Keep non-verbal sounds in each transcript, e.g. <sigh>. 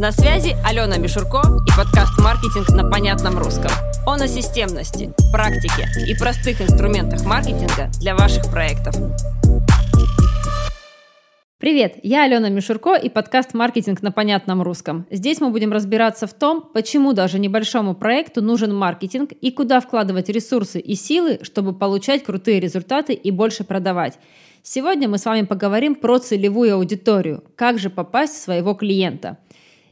На связи Алена Мишурко и подкаст «Маркетинг на понятном русском». Он о системности, практике и простых инструментах маркетинга для ваших проектов. Привет, я Алена Мишурко и подкаст «Маркетинг на понятном русском». Здесь мы будем разбираться в том, почему даже небольшому проекту нужен маркетинг и куда вкладывать ресурсы и силы, чтобы получать крутые результаты и больше продавать. Сегодня мы с вами поговорим про целевую аудиторию, как же попасть в своего клиента.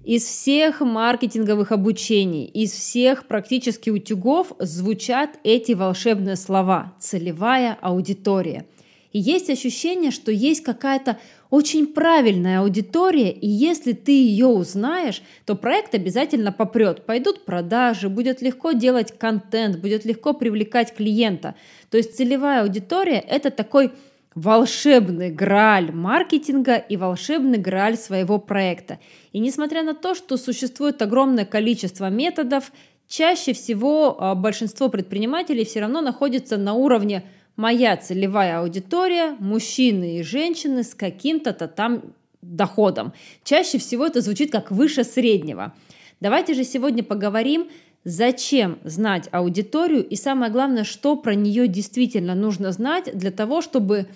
Из всех маркетинговых обучений, из всех практически утюгов звучат эти волшебные слова «целевая аудитория». И есть ощущение, что есть какая-то очень правильная аудитория, и если ты ее узнаешь, то проект обязательно попрет. Пойдут продажи, будет легко делать контент, будет легко привлекать клиента. То есть целевая аудитория – это такой волшебный грааль маркетинга и волшебный грааль своего проекта. И несмотря на то, что существует огромное количество методов, чаще всего а, большинство предпринимателей все равно находится на уровне «моя целевая аудитория, мужчины и женщины с каким-то там доходом». Чаще всего это звучит как выше среднего. Давайте же сегодня поговорим, зачем знать аудиторию и самое главное, что про нее действительно нужно знать для того, чтобы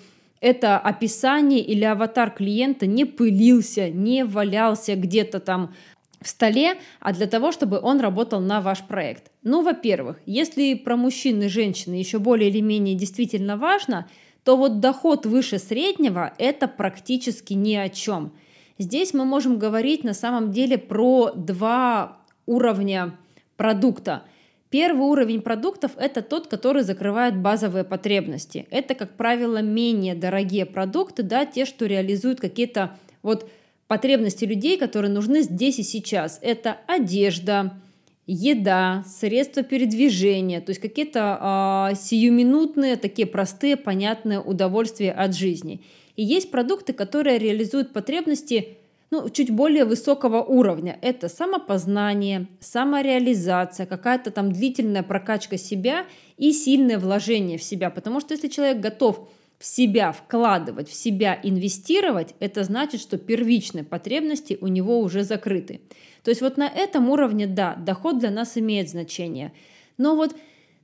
это описание или аватар клиента не пылился, не валялся где-то там в столе, а для того, чтобы он работал на ваш проект. Ну, во-первых, если про мужчин и женщин еще более или менее действительно важно, то вот доход выше среднего – это практически ни о чем. Здесь мы можем говорить на самом деле про два уровня продукта – Первый уровень продуктов – это тот, который закрывает базовые потребности. Это, как правило, менее дорогие продукты, да, те, что реализуют какие-то вот потребности людей, которые нужны здесь и сейчас. Это одежда, еда, средства передвижения, то есть какие-то э, сиюминутные, такие простые, понятные удовольствия от жизни. И есть продукты, которые реализуют потребности ну, чуть более высокого уровня. Это самопознание, самореализация, какая-то там длительная прокачка себя и сильное вложение в себя. Потому что если человек готов в себя вкладывать, в себя инвестировать, это значит, что первичные потребности у него уже закрыты. То есть вот на этом уровне, да, доход для нас имеет значение. Но вот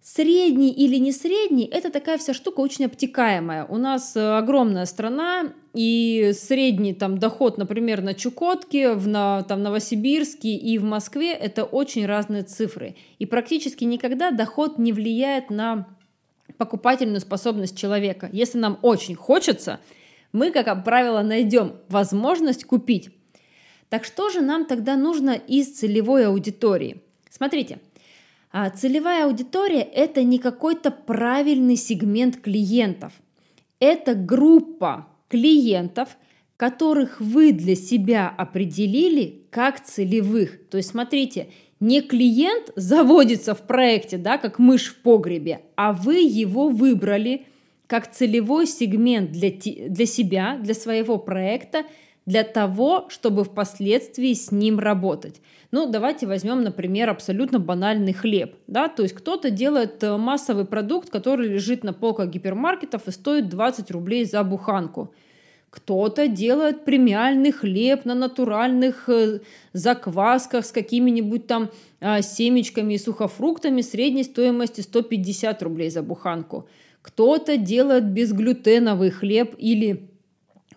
Средний или не средний – это такая вся штука очень обтекаемая. У нас э, огромная страна, и средний там доход, например, на Чукотке, в на, там, Новосибирске и в Москве – это очень разные цифры. И практически никогда доход не влияет на покупательную способность человека. Если нам очень хочется, мы, как правило, найдем возможность купить. Так что же нам тогда нужно из целевой аудитории? Смотрите – а целевая аудитория – это не какой-то правильный сегмент клиентов. Это группа клиентов, которых вы для себя определили как целевых. То есть, смотрите, не клиент заводится в проекте, да, как мышь в погребе, а вы его выбрали как целевой сегмент для, для себя, для своего проекта, для того, чтобы впоследствии с ним работать. Ну, давайте возьмем, например, абсолютно банальный хлеб. Да? То есть кто-то делает э, массовый продукт, который лежит на полках гипермаркетов и стоит 20 рублей за буханку. Кто-то делает премиальный хлеб на натуральных э, заквасках с какими-нибудь там а, семечками и сухофруктами средней стоимости 150 рублей за буханку. Кто-то делает безглютеновый хлеб или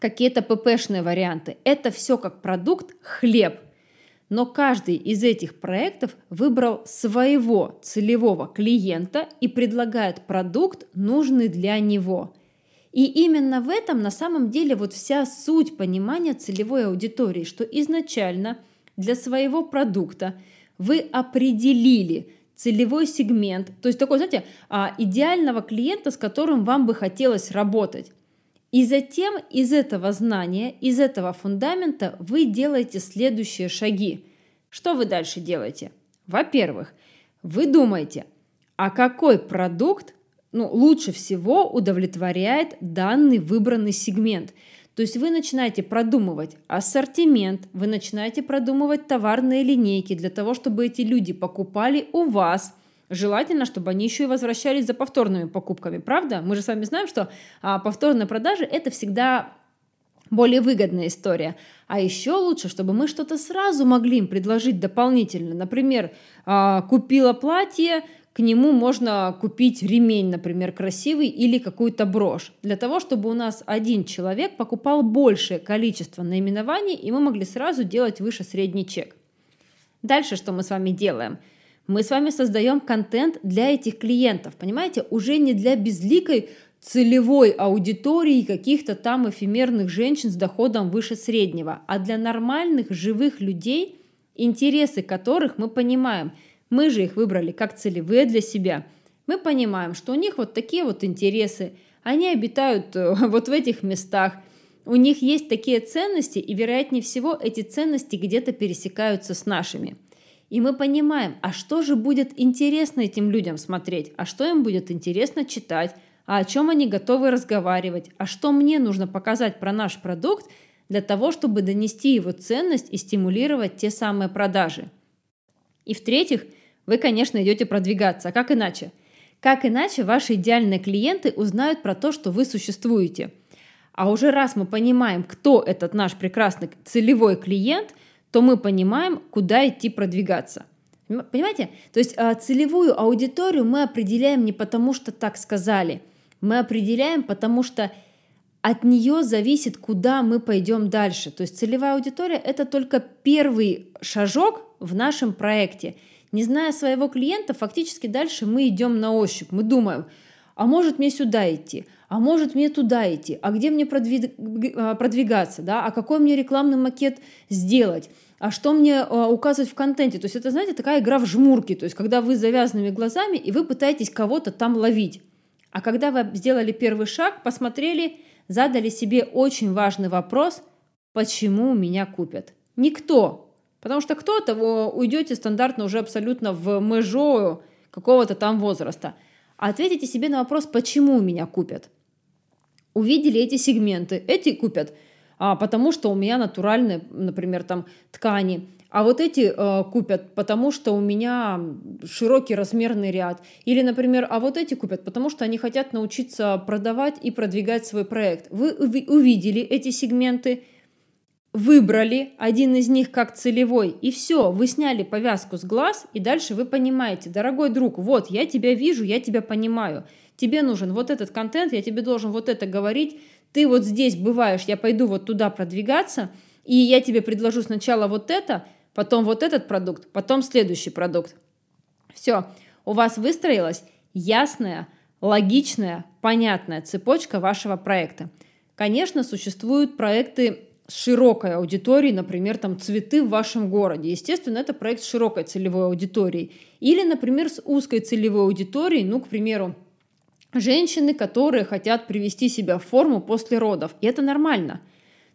какие-то ППшные варианты. Это все как продукт хлеб – но каждый из этих проектов выбрал своего целевого клиента и предлагает продукт, нужный для него. И именно в этом на самом деле вот вся суть понимания целевой аудитории, что изначально для своего продукта вы определили целевой сегмент, то есть такой, знаете, а, идеального клиента, с которым вам бы хотелось работать. И затем из этого знания, из этого фундамента вы делаете следующие шаги. Что вы дальше делаете? Во-первых, вы думаете, а какой продукт ну, лучше всего удовлетворяет данный выбранный сегмент. То есть вы начинаете продумывать ассортимент, вы начинаете продумывать товарные линейки для того, чтобы эти люди покупали у вас – Желательно, чтобы они еще и возвращались за повторными покупками, правда? Мы же с вами знаем, что а, повторные продажи – это всегда более выгодная история. А еще лучше, чтобы мы что-то сразу могли им предложить дополнительно. Например, а, купила платье, к нему можно купить ремень, например, красивый или какую-то брошь. Для того, чтобы у нас один человек покупал большее количество наименований, и мы могли сразу делать выше средний чек. Дальше что мы с вами делаем? Мы с вами создаем контент для этих клиентов, понимаете, уже не для безликой целевой аудитории каких-то там эфемерных женщин с доходом выше среднего, а для нормальных живых людей, интересы которых мы понимаем – мы же их выбрали как целевые для себя. Мы понимаем, что у них вот такие вот интересы, они обитают э, <laughs> вот в этих местах, у них есть такие ценности, и вероятнее всего эти ценности где-то пересекаются с нашими. И мы понимаем, а что же будет интересно этим людям смотреть, а что им будет интересно читать, а о чем они готовы разговаривать, а что мне нужно показать про наш продукт для того, чтобы донести его ценность и стимулировать те самые продажи. И в-третьих, вы, конечно, идете продвигаться. А как иначе? Как иначе ваши идеальные клиенты узнают про то, что вы существуете? А уже раз мы понимаем, кто этот наш прекрасный целевой клиент, то мы понимаем, куда идти продвигаться. Понимаете? То есть а, целевую аудиторию мы определяем не потому, что так сказали. Мы определяем, потому что от нее зависит, куда мы пойдем дальше. То есть целевая аудитория – это только первый шажок в нашем проекте – не зная своего клиента, фактически дальше мы идем на ощупь. Мы думаем, а может мне сюда идти, а может мне туда идти, а где мне а, продвигаться, да, а какой мне рекламный макет сделать, а что мне а, указывать в контенте. То есть это, знаете, такая игра в жмурки, то есть когда вы с завязанными глазами и вы пытаетесь кого-то там ловить. А когда вы сделали первый шаг, посмотрели, задали себе очень важный вопрос, почему меня купят. Никто, Потому что кто-то вы уйдете стандартно уже абсолютно в межу какого-то там возраста. А ответите себе на вопрос, почему меня купят. Увидели эти сегменты, эти купят, а, потому что у меня натуральные, например, там ткани, а вот эти э, купят, потому что у меня широкий размерный ряд. Или, например, а вот эти купят, потому что они хотят научиться продавать и продвигать свой проект. Вы увидели эти сегменты, выбрали один из них как целевой, и все, вы сняли повязку с глаз, и дальше вы понимаете, дорогой друг, вот, я тебя вижу, я тебя понимаю, тебе нужен вот этот контент, я тебе должен вот это говорить, ты вот здесь бываешь, я пойду вот туда продвигаться, и я тебе предложу сначала вот это, потом вот этот продукт, потом следующий продукт. Все, у вас выстроилась ясная, логичная, понятная цепочка вашего проекта. Конечно, существуют проекты широкой аудиторией, например, там цветы в вашем городе. Естественно, это проект с широкой целевой аудиторией. Или, например, с узкой целевой аудиторией, ну, к примеру, женщины, которые хотят привести себя в форму после родов. И это нормально.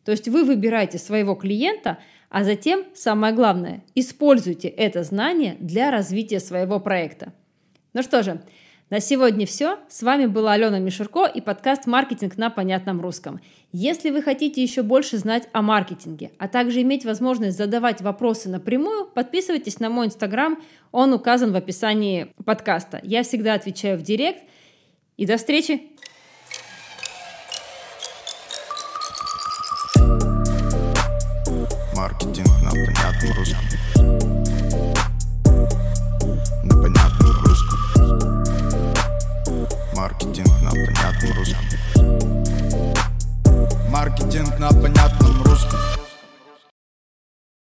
То есть вы выбираете своего клиента, а затем, самое главное, используйте это знание для развития своего проекта. Ну что же, на сегодня все. С вами была Алена Мишурко и подкаст «Маркетинг на понятном русском». Если вы хотите еще больше знать о маркетинге, а также иметь возможность задавать вопросы напрямую, подписывайтесь на мой инстаграм, он указан в описании подкаста. Я всегда отвечаю в директ. И до встречи!